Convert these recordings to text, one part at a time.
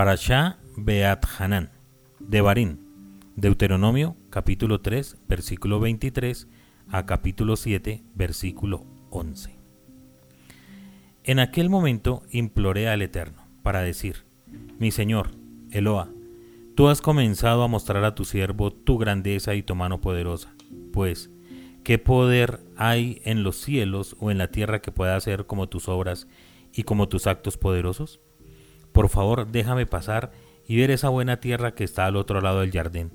Parashá Beat Hanan, de Barín, Deuteronomio capítulo 3, versículo 23 a capítulo 7, versículo 11. En aquel momento imploré al Eterno para decir, Mi Señor, Eloa, tú has comenzado a mostrar a tu siervo tu grandeza y tu mano poderosa, pues, ¿qué poder hay en los cielos o en la tierra que pueda hacer como tus obras y como tus actos poderosos? Por favor, déjame pasar y ver esa buena tierra que está al otro lado del jardín,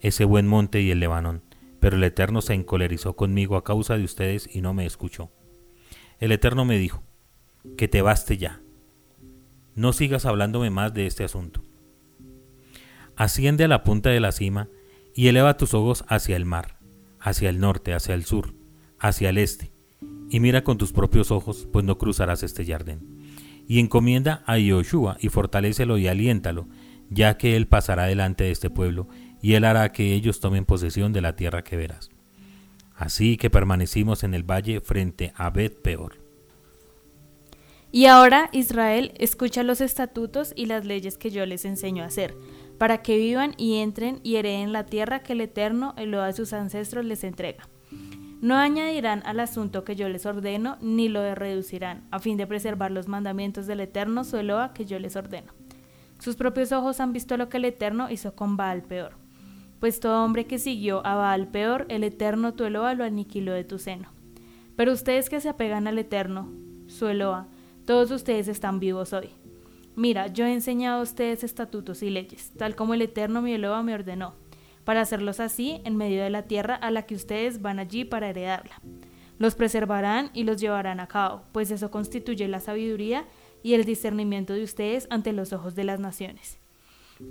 ese buen monte y el Lebanón. Pero el Eterno se encolerizó conmigo a causa de ustedes y no me escuchó. El Eterno me dijo, que te baste ya. No sigas hablándome más de este asunto. Asciende a la punta de la cima y eleva tus ojos hacia el mar, hacia el norte, hacia el sur, hacia el este, y mira con tus propios ojos, pues no cruzarás este jardín y encomienda a Yoshua y fortalécelo y aliéntalo, ya que él pasará delante de este pueblo, y él hará que ellos tomen posesión de la tierra que verás. Así que permanecimos en el valle frente a Bet Peor. Y ahora, Israel, escucha los estatutos y las leyes que yo les enseño a hacer, para que vivan y entren y hereden la tierra que el Eterno, el de sus ancestros, les entrega. No añadirán al asunto que yo les ordeno, ni lo reducirán, a fin de preservar los mandamientos del Eterno, su Eloa, que yo les ordeno. Sus propios ojos han visto lo que el Eterno hizo con Baal peor. Pues todo hombre que siguió a Baal peor, el Eterno tu Eloa lo aniquiló de tu seno. Pero ustedes que se apegan al Eterno, su Eloa, todos ustedes están vivos hoy. Mira, yo he enseñado a ustedes estatutos y leyes, tal como el Eterno mi Eloa me ordenó para hacerlos así en medio de la tierra a la que ustedes van allí para heredarla. Los preservarán y los llevarán a cabo, pues eso constituye la sabiduría y el discernimiento de ustedes ante los ojos de las naciones.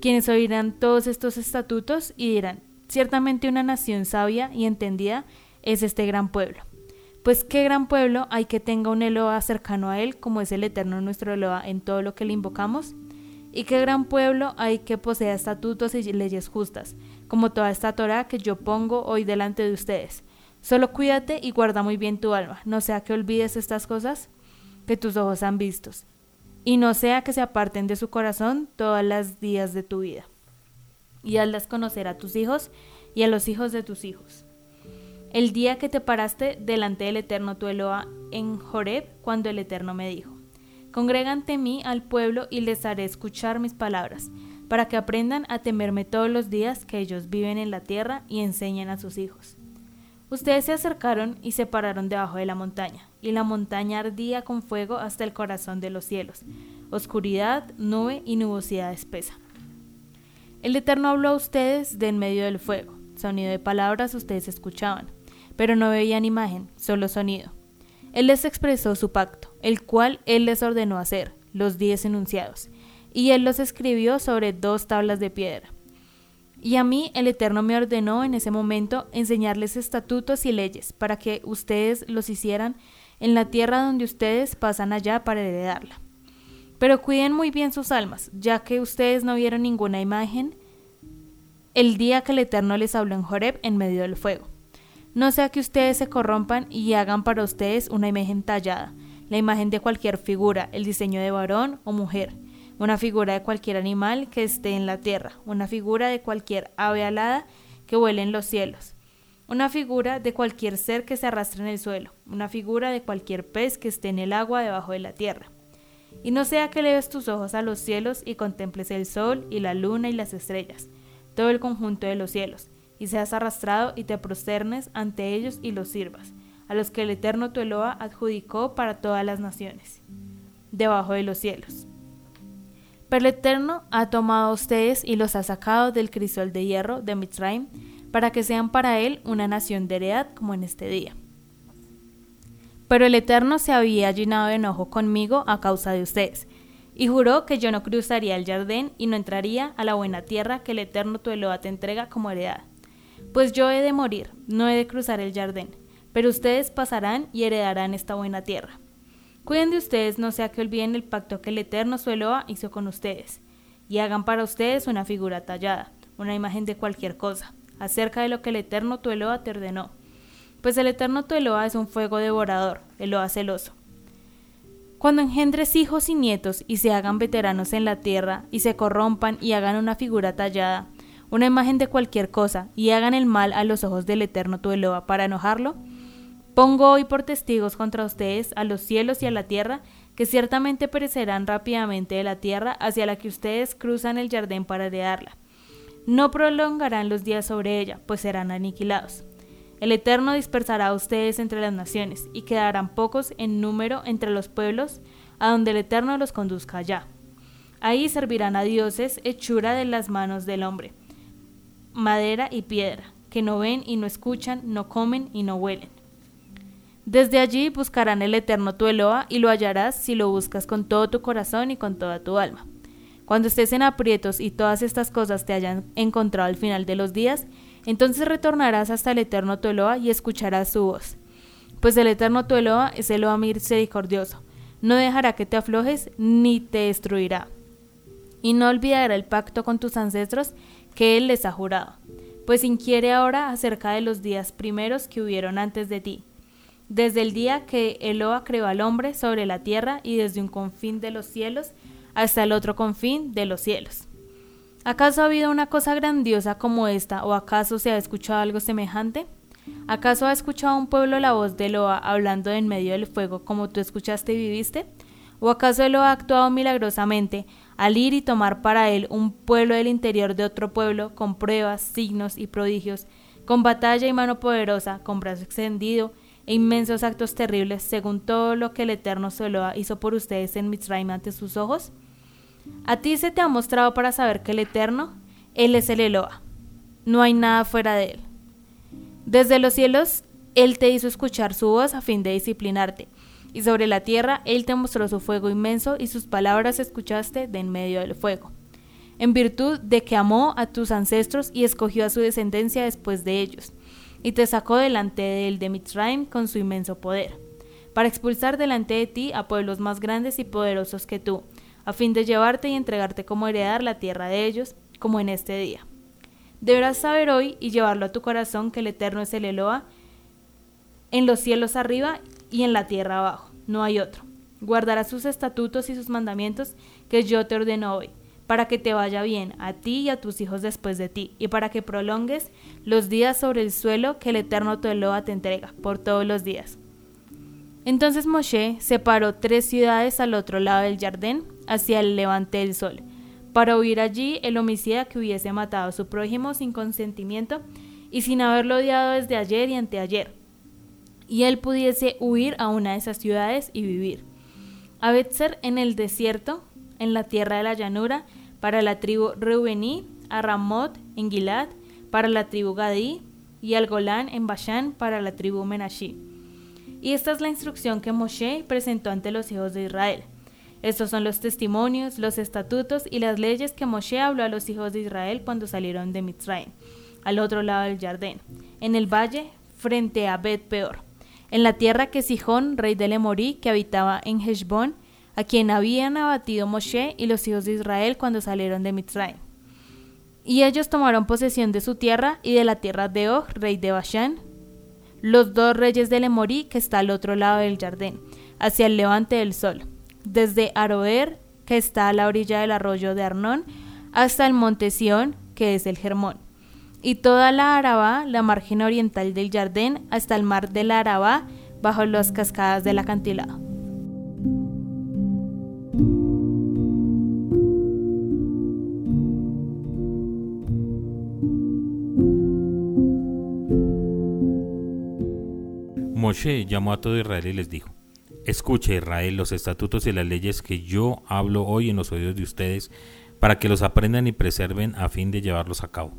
Quienes oirán todos estos estatutos y dirán, ciertamente una nación sabia y entendida es este gran pueblo. Pues qué gran pueblo hay que tenga un Eloa cercano a él, como es el eterno nuestro Eloa en todo lo que le invocamos. Y qué gran pueblo hay que posea estatutos y leyes justas, como toda esta Torah que yo pongo hoy delante de ustedes. Solo cuídate y guarda muy bien tu alma, no sea que olvides estas cosas que tus ojos han visto, y no sea que se aparten de su corazón todas las días de tu vida. Y hazlas conocer a tus hijos y a los hijos de tus hijos. El día que te paraste delante del Eterno tu Eloa en Joreb, cuando el Eterno me dijo, Congrega ante mí al pueblo y les haré escuchar mis palabras, para que aprendan a temerme todos los días que ellos viven en la tierra y enseñen a sus hijos. Ustedes se acercaron y se pararon debajo de la montaña, y la montaña ardía con fuego hasta el corazón de los cielos, oscuridad, nube y nubosidad espesa. El Eterno habló a ustedes de en medio del fuego, sonido de palabras ustedes escuchaban, pero no veían imagen, solo sonido. Él les expresó su pacto, el cual Él les ordenó hacer, los diez enunciados, y él los escribió sobre dos tablas de piedra. Y a mí el Eterno me ordenó en ese momento enseñarles estatutos y leyes para que ustedes los hicieran en la tierra donde ustedes pasan allá para heredarla. Pero cuiden muy bien sus almas, ya que ustedes no vieron ninguna imagen el día que el Eterno les habló en Joreb en medio del fuego. No sea que ustedes se corrompan y hagan para ustedes una imagen tallada, la imagen de cualquier figura, el diseño de varón o mujer, una figura de cualquier animal que esté en la tierra, una figura de cualquier ave alada que vuele en los cielos, una figura de cualquier ser que se arrastre en el suelo, una figura de cualquier pez que esté en el agua debajo de la tierra. Y no sea que leves tus ojos a los cielos y contemples el sol y la luna y las estrellas, todo el conjunto de los cielos, y seas arrastrado y te prosternes ante ellos y los sirvas, a los que el Eterno tu Eloa adjudicó para todas las naciones, debajo de los cielos. Pero el Eterno ha tomado a ustedes y los ha sacado del crisol de hierro de Mitzrayim, para que sean para él una nación de heredad como en este día. Pero el Eterno se había llenado de enojo conmigo a causa de ustedes, y juró que yo no cruzaría el jardín y no entraría a la buena tierra que el Eterno tu Eloa te entrega como heredad. Pues yo he de morir, no he de cruzar el jardín, pero ustedes pasarán y heredarán esta buena tierra. Cuiden de ustedes, no sea que olviden el pacto que el Eterno su hizo con ustedes, y hagan para ustedes una figura tallada, una imagen de cualquier cosa, acerca de lo que el Eterno tu te ordenó. Pues el Eterno tu es un fuego devorador, Eloa celoso. Cuando engendres hijos y nietos y se hagan veteranos en la tierra y se corrompan y hagan una figura tallada, una imagen de cualquier cosa, y hagan el mal a los ojos del Eterno tu Eloa para enojarlo, pongo hoy por testigos contra ustedes a los cielos y a la tierra, que ciertamente perecerán rápidamente de la tierra hacia la que ustedes cruzan el jardín para heredarla. No prolongarán los días sobre ella, pues serán aniquilados. El Eterno dispersará a ustedes entre las naciones, y quedarán pocos en número entre los pueblos, a donde el Eterno los conduzca allá. Ahí servirán a dioses hechura de las manos del hombre, madera y piedra, que no ven y no escuchan, no comen y no huelen. Desde allí buscarán el eterno tu Eloa y lo hallarás si lo buscas con todo tu corazón y con toda tu alma. Cuando estés en aprietos y todas estas cosas te hayan encontrado al final de los días, entonces retornarás hasta el eterno tu Eloa y escucharás su voz. Pues el eterno tu Eloa es Eloa misericordioso, no dejará que te aflojes ni te destruirá. Y no olvidará el pacto con tus ancestros que Él les ha jurado, pues inquiere ahora acerca de los días primeros que hubieron antes de ti, desde el día que Eloa creó al hombre sobre la tierra y desde un confín de los cielos hasta el otro confín de los cielos. ¿Acaso ha habido una cosa grandiosa como esta o acaso se ha escuchado algo semejante? ¿Acaso ha escuchado un pueblo la voz de Eloa hablando en medio del fuego como tú escuchaste y viviste? ¿O acaso Eloa ha actuado milagrosamente al ir y tomar para él un pueblo del interior de otro pueblo, con pruebas, signos y prodigios, con batalla y mano poderosa, con brazo extendido e inmensos actos terribles, según todo lo que el Eterno Soloa hizo por ustedes en Mitzrayim ante sus ojos? A ti se te ha mostrado para saber que el Eterno, Él es el Eloa. No hay nada fuera de Él. Desde los cielos, Él te hizo escuchar su voz a fin de disciplinarte y sobre la tierra él te mostró su fuego inmenso y sus palabras escuchaste de en medio del fuego, en virtud de que amó a tus ancestros y escogió a su descendencia después de ellos, y te sacó delante de él de Mitzrayim con su inmenso poder, para expulsar delante de ti a pueblos más grandes y poderosos que tú, a fin de llevarte y entregarte como heredar la tierra de ellos, como en este día. Deberás saber hoy y llevarlo a tu corazón que el Eterno es el Eloa en los cielos arriba y en la tierra abajo. No hay otro. Guardarás sus estatutos y sus mandamientos que yo te ordeno hoy, para que te vaya bien a ti y a tus hijos después de ti, y para que prolongues los días sobre el suelo que el Eterno tu te entrega por todos los días. Entonces Moshe separó tres ciudades al otro lado del jardín, hacia el levante del sol, para huir allí el homicida que hubiese matado a su prójimo sin consentimiento y sin haberlo odiado desde ayer y anteayer y él pudiese huir a una de esas ciudades y vivir. A Betzer en el desierto, en la tierra de la llanura, para la tribu Reubení, a Ramot en Gilad, para la tribu Gadí, y al Golán en Bashan, para la tribu Menashi. Y esta es la instrucción que Moshe presentó ante los hijos de Israel. Estos son los testimonios, los estatutos y las leyes que Moshe habló a los hijos de Israel cuando salieron de Mitzrayim, al otro lado del Jardín, en el valle frente a Bet Peor en la tierra que Sijón, rey de Lemorí, que habitaba en Heshbon, a quien habían abatido Moshe y los hijos de Israel cuando salieron de Mitzrayim. Y ellos tomaron posesión de su tierra y de la tierra de Og, rey de Bashan, los dos reyes de Lemorí, que está al otro lado del jardín, hacia el levante del sol, desde Aroer, que está a la orilla del arroyo de Arnón, hasta el monte Sión, que es el Germón y toda la Arabá, la margen oriental del Jardín, hasta el mar de la Arabá, bajo las cascadas del acantilado. Moshe llamó a todo Israel y les dijo, Escuche Israel los estatutos y las leyes que yo hablo hoy en los oídos de ustedes, para que los aprendan y preserven a fin de llevarlos a cabo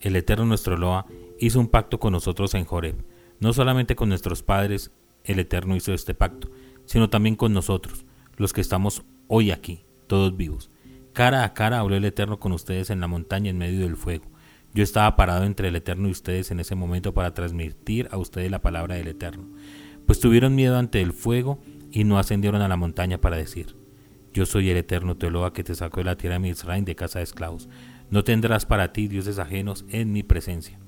el Eterno nuestro Loa, hizo un pacto con nosotros en Joreb. No solamente con nuestros padres el Eterno hizo este pacto, sino también con nosotros, los que estamos hoy aquí, todos vivos. Cara a cara habló el Eterno con ustedes en la montaña en medio del fuego. Yo estaba parado entre el Eterno y ustedes en ese momento para transmitir a ustedes la palabra del Eterno. Pues tuvieron miedo ante el fuego y no ascendieron a la montaña para decir, Yo soy el Eterno Teloa que te sacó de la tierra de Israel de casa de esclavos. No tendrás para ti dioses ajenos en mi presencia.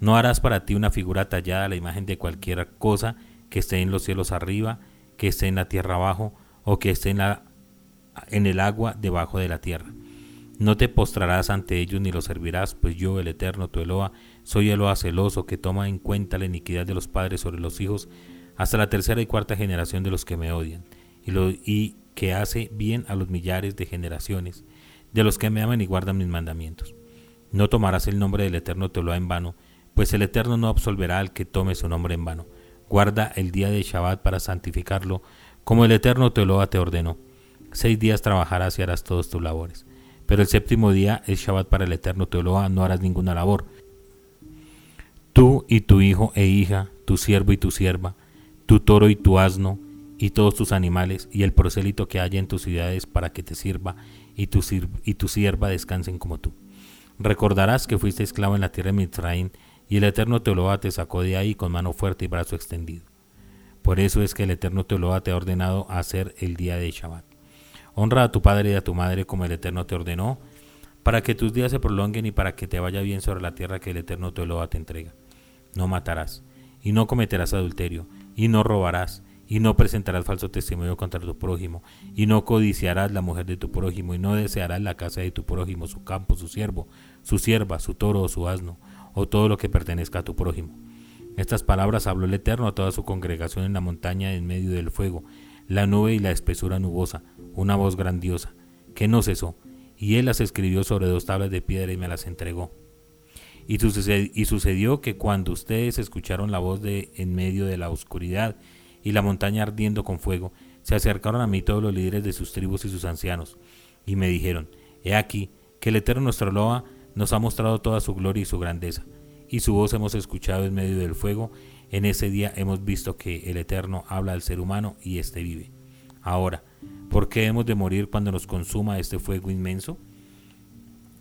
No harás para ti una figura tallada a la imagen de cualquier cosa que esté en los cielos arriba, que esté en la tierra abajo, o que esté en, el agua debajo de la tierra. No te postrarás ante ellos ni los servirás, pues yo, el Eterno, tu Eloa, soy Eloa celoso, que toma en cuenta la iniquidad de los padres sobre los hijos, hasta la tercera y cuarta generación de los que me odian, y, lo, y que hace bien a los millares de generaciones, de los que me aman y guardan mis mandamientos. No tomarás el nombre del Eterno Teloa en vano, pues el Eterno no absolverá al que tome su nombre en vano. Guarda el día de Shabbat para santificarlo, como el Eterno Teloa te ordenó. Seis días trabajarás y harás todos tus labores. Pero el séptimo día es Shabbat para el Eterno Teloa, no harás ninguna labor. Tú y tu hijo e hija, tu siervo y tu sierva, tu toro y tu asno, y todos tus animales, y el prosélito que haya en tus ciudades para que te sirva, y tu, y tu sierva descansen como tú. Recordarás que fuiste esclavo en la tierra de Mitzraim, y el Eterno Teoloa te sacó de ahí con mano fuerte y brazo extendido. Por eso es que el Eterno Teoloa te ha ordenado hacer el día de Shabbat. Honra a tu padre y a tu madre como el Eterno te ordenó, para que tus días se prolonguen y para que te vaya bien sobre la tierra que el Eterno Teoloa te entrega. No matarás, y no cometerás adulterio, y no robarás, y no presentarás falso testimonio contra tu prójimo, y no codiciarás la mujer de tu prójimo, y no desearás la casa de tu prójimo, su campo, su siervo, su sierva, su toro o su asno, o todo lo que pertenezca a tu prójimo. Estas palabras habló el Eterno a toda su congregación en la montaña en medio del fuego, la nube y la espesura nubosa, una voz grandiosa, que no cesó, y él las escribió sobre dos tablas de piedra y me las entregó. Y sucedió, que cuando ustedes escucharon la voz de en medio de la oscuridad y la montaña ardiendo con fuego, se acercaron a mí todos los líderes de sus tribus y sus ancianos, y me dijeron, He aquí, que el Eterno nuestro Loa nos ha mostrado toda su gloria y su grandeza, y su voz hemos escuchado en medio del fuego, en ese día hemos visto que el Eterno habla al ser humano y éste vive. Ahora, ¿por qué hemos de morir cuando nos consuma este fuego inmenso?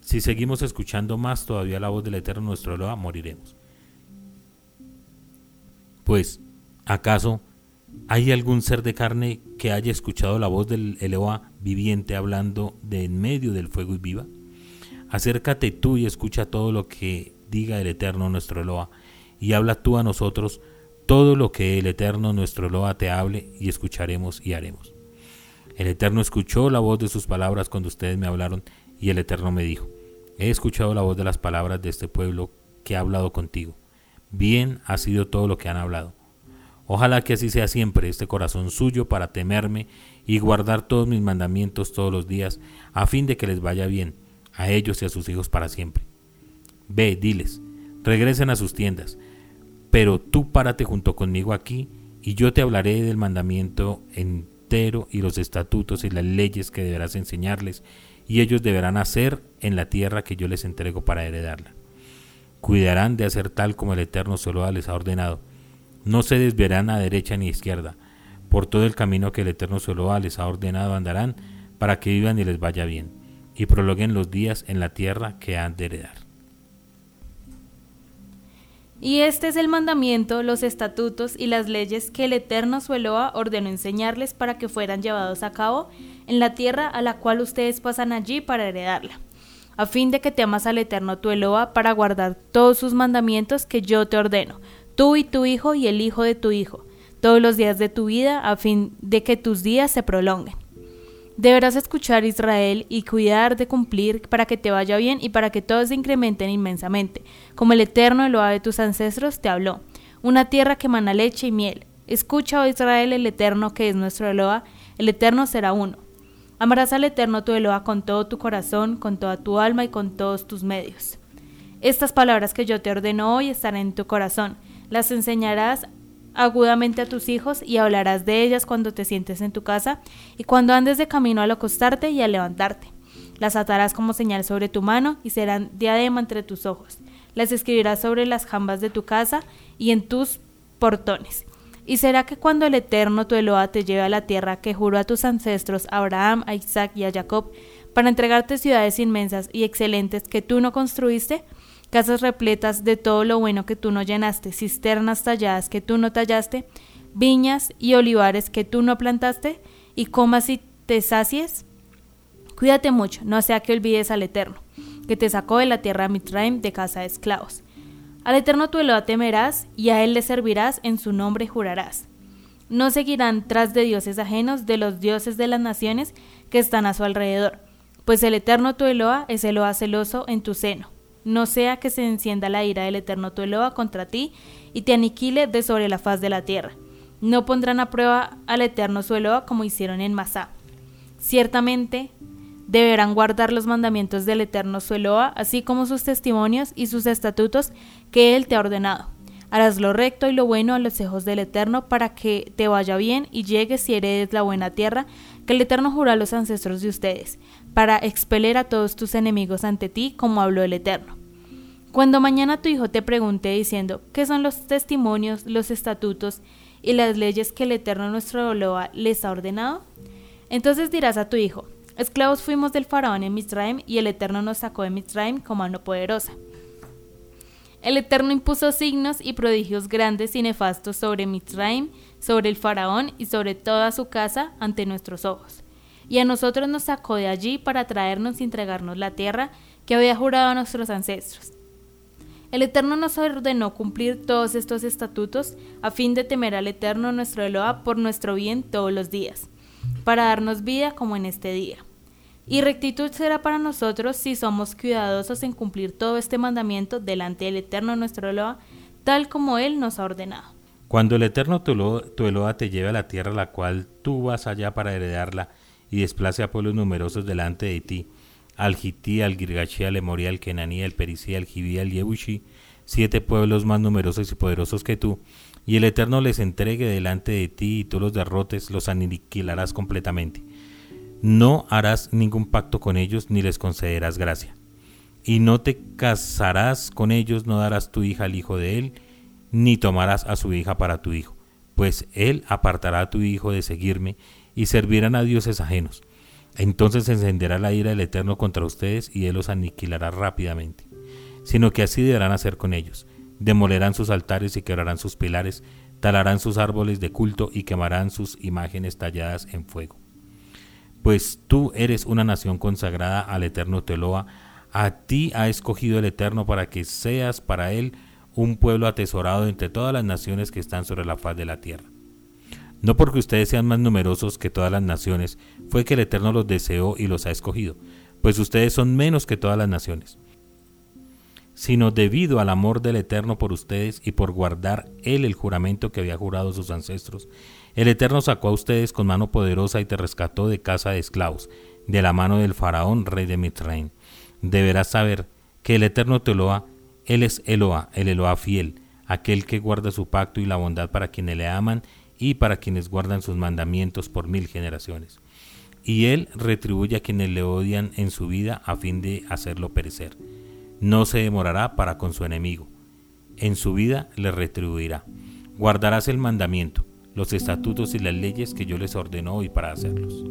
Si seguimos escuchando más todavía la voz del Eterno nuestro Eloa, moriremos. Pues, ¿acaso hay algún ser de carne que haya escuchado la voz del Eloa viviente hablando de en medio del fuego y viva? Acércate tú y escucha todo lo que diga el Eterno nuestro Eloa, y habla tú a nosotros todo lo que el Eterno nuestro Eloa te hable, y escucharemos y haremos. El Eterno escuchó la voz de sus palabras cuando ustedes me hablaron, y el Eterno me dijo, he escuchado la voz de las palabras de este pueblo que ha hablado contigo. Bien ha sido todo lo que han hablado. Ojalá que así sea siempre este corazón suyo para temerme y guardar todos mis mandamientos todos los días, a fin de que les vaya bien, a ellos y a sus hijos para siempre. Ve, diles, regresen a sus tiendas, pero tú párate junto conmigo aquí, y yo te hablaré del mandamiento en y los estatutos y las leyes que deberás enseñarles, y ellos deberán hacer en la tierra que yo les entrego para heredarla. Cuidarán de hacer tal como el Eterno solo les ha ordenado. No se desviarán a derecha ni izquierda. Por todo el camino que el Eterno solo les ha ordenado andarán, para que vivan y les vaya bien, y prolonguen los días en la tierra que han de heredar. Y este es el mandamiento, los estatutos y las leyes que el Eterno su ordenó enseñarles para que fueran llevados a cabo en la tierra a la cual ustedes pasan allí para heredarla, a fin de que temas al Eterno tu Eloa para guardar todos sus mandamientos que yo te ordeno, tú y tu hijo y el hijo de tu hijo, todos los días de tu vida, a fin de que tus días se prolonguen. Deberás escuchar Israel y cuidar de cumplir para que te vaya bien y para que todos se incrementen inmensamente, como el Eterno Eloa de tus ancestros te habló, una tierra que mana leche y miel. Escucha, oh Israel, el Eterno que es nuestro Eloa, el Eterno será uno. Amarás al Eterno tu Eloa con todo tu corazón, con toda tu alma y con todos tus medios. Estas palabras que yo te ordeno hoy estarán en tu corazón. Las enseñarás agudamente a tus hijos y hablarás de ellas cuando te sientes en tu casa y cuando andes de camino al acostarte y al levantarte. Las atarás como señal sobre tu mano y serán diadema entre tus ojos. Las escribirás sobre las jambas de tu casa y en tus portones. Y será que cuando el Eterno tu Eloa te lleve a la tierra que juró a tus ancestros, Abraham, a Isaac y a Jacob, para entregarte ciudades inmensas y excelentes que tú no construiste, casas repletas de todo lo bueno que tú no llenaste, cisternas talladas que tú no tallaste, viñas y olivares que tú no plantaste, y comas y te sacies. Cuídate mucho, no sea que olvides al Eterno, que te sacó de la tierra Mitraim de casa de esclavos. Al Eterno tu Eloa temerás, y a él le servirás, en su nombre jurarás. No seguirán tras de dioses ajenos de los dioses de las naciones que están a su alrededor, pues el eterno tu Eloa es Eloa celoso en tu seno. No sea que se encienda la ira del eterno tu Eloa contra ti y te aniquile de sobre la faz de la tierra. No pondrán a prueba al eterno su Eloa como hicieron en Masá. Ciertamente deberán guardar los mandamientos del eterno su Eloa, así como sus testimonios y sus estatutos que él te ha ordenado Harás lo recto y lo bueno a los ojos del Eterno para que te vaya bien y llegues y heredes la buena tierra que el Eterno juró a los ancestros de ustedes, para expeler a todos tus enemigos ante ti, como habló el Eterno. Cuando mañana tu hijo te pregunte diciendo, ¿qué son los testimonios, los estatutos y las leyes que el Eterno nuestro Loa les ha ordenado? Entonces dirás a tu hijo, esclavos fuimos del faraón en Misraim y el Eterno nos sacó de Misraim con mano poderosa. El Eterno impuso signos y prodigios grandes y nefastos sobre Mitzrayim, sobre el faraón y sobre toda su casa ante nuestros ojos. Y a nosotros nos sacó de allí para traernos y entregarnos la tierra que había jurado a nuestros ancestros. El Eterno nos ordenó cumplir todos estos estatutos a fin de temer al Eterno nuestro Eloa por nuestro bien todos los días, para darnos vida como en este día. Y rectitud será para nosotros si somos cuidadosos en cumplir todo este mandamiento delante del Eterno nuestro Eloa, tal como Él nos ha ordenado. Cuando el Eterno tu Eloa, te lleve a la tierra la cual tú vas allá para heredarla, y desplace a pueblos numerosos delante de ti, al Gití, al Girgachi, al Emorí, al Kenaní, al Perisí, al al Yebushi, siete pueblos más numerosos y poderosos que tú, y el Eterno les entregue delante de ti y tú los derrotes, los aniquilarás completamente. No harás ningún pacto con ellos ni les concederás gracia. Y no te casarás con ellos, no darás tu hija al hijo de él, ni tomarás a su hija para tu hijo, pues él apartará a tu hijo de seguirme y servirán a dioses ajenos. Entonces se encenderá la ira del Eterno contra ustedes y él los aniquilará rápidamente. Sino que así deberán hacer con ellos. Demolerán sus altares y quebrarán sus pilares, talarán sus árboles de culto y quemarán sus imágenes talladas en fuego pues tú eres una nación consagrada al Eterno Teloa, a ti ha escogido el Eterno para que seas para él un pueblo atesorado entre todas las naciones que están sobre la faz de la tierra. No porque ustedes sean más numerosos que todas las naciones, fue que el Eterno los deseó y los ha escogido, pues ustedes son menos que todas las naciones, sino debido al amor del Eterno por ustedes y por guardar él el juramento que había jurado sus ancestros el Eterno sacó a ustedes con mano poderosa y te rescató de casa de esclavos, de la mano del faraón, rey de Mitraim. Deberás saber que el Eterno te loa, Él es Eloa, el Eloa fiel, aquel que guarda su pacto y la bondad para quienes le aman y para quienes guardan sus mandamientos por mil generaciones. Y Él retribuye a quienes le odian en su vida a fin de hacerlo perecer. No se demorará para con su enemigo. En su vida le retribuirá. Guardarás el mandamiento los estatutos y las leyes que yo les ordeno hoy para hacerlos.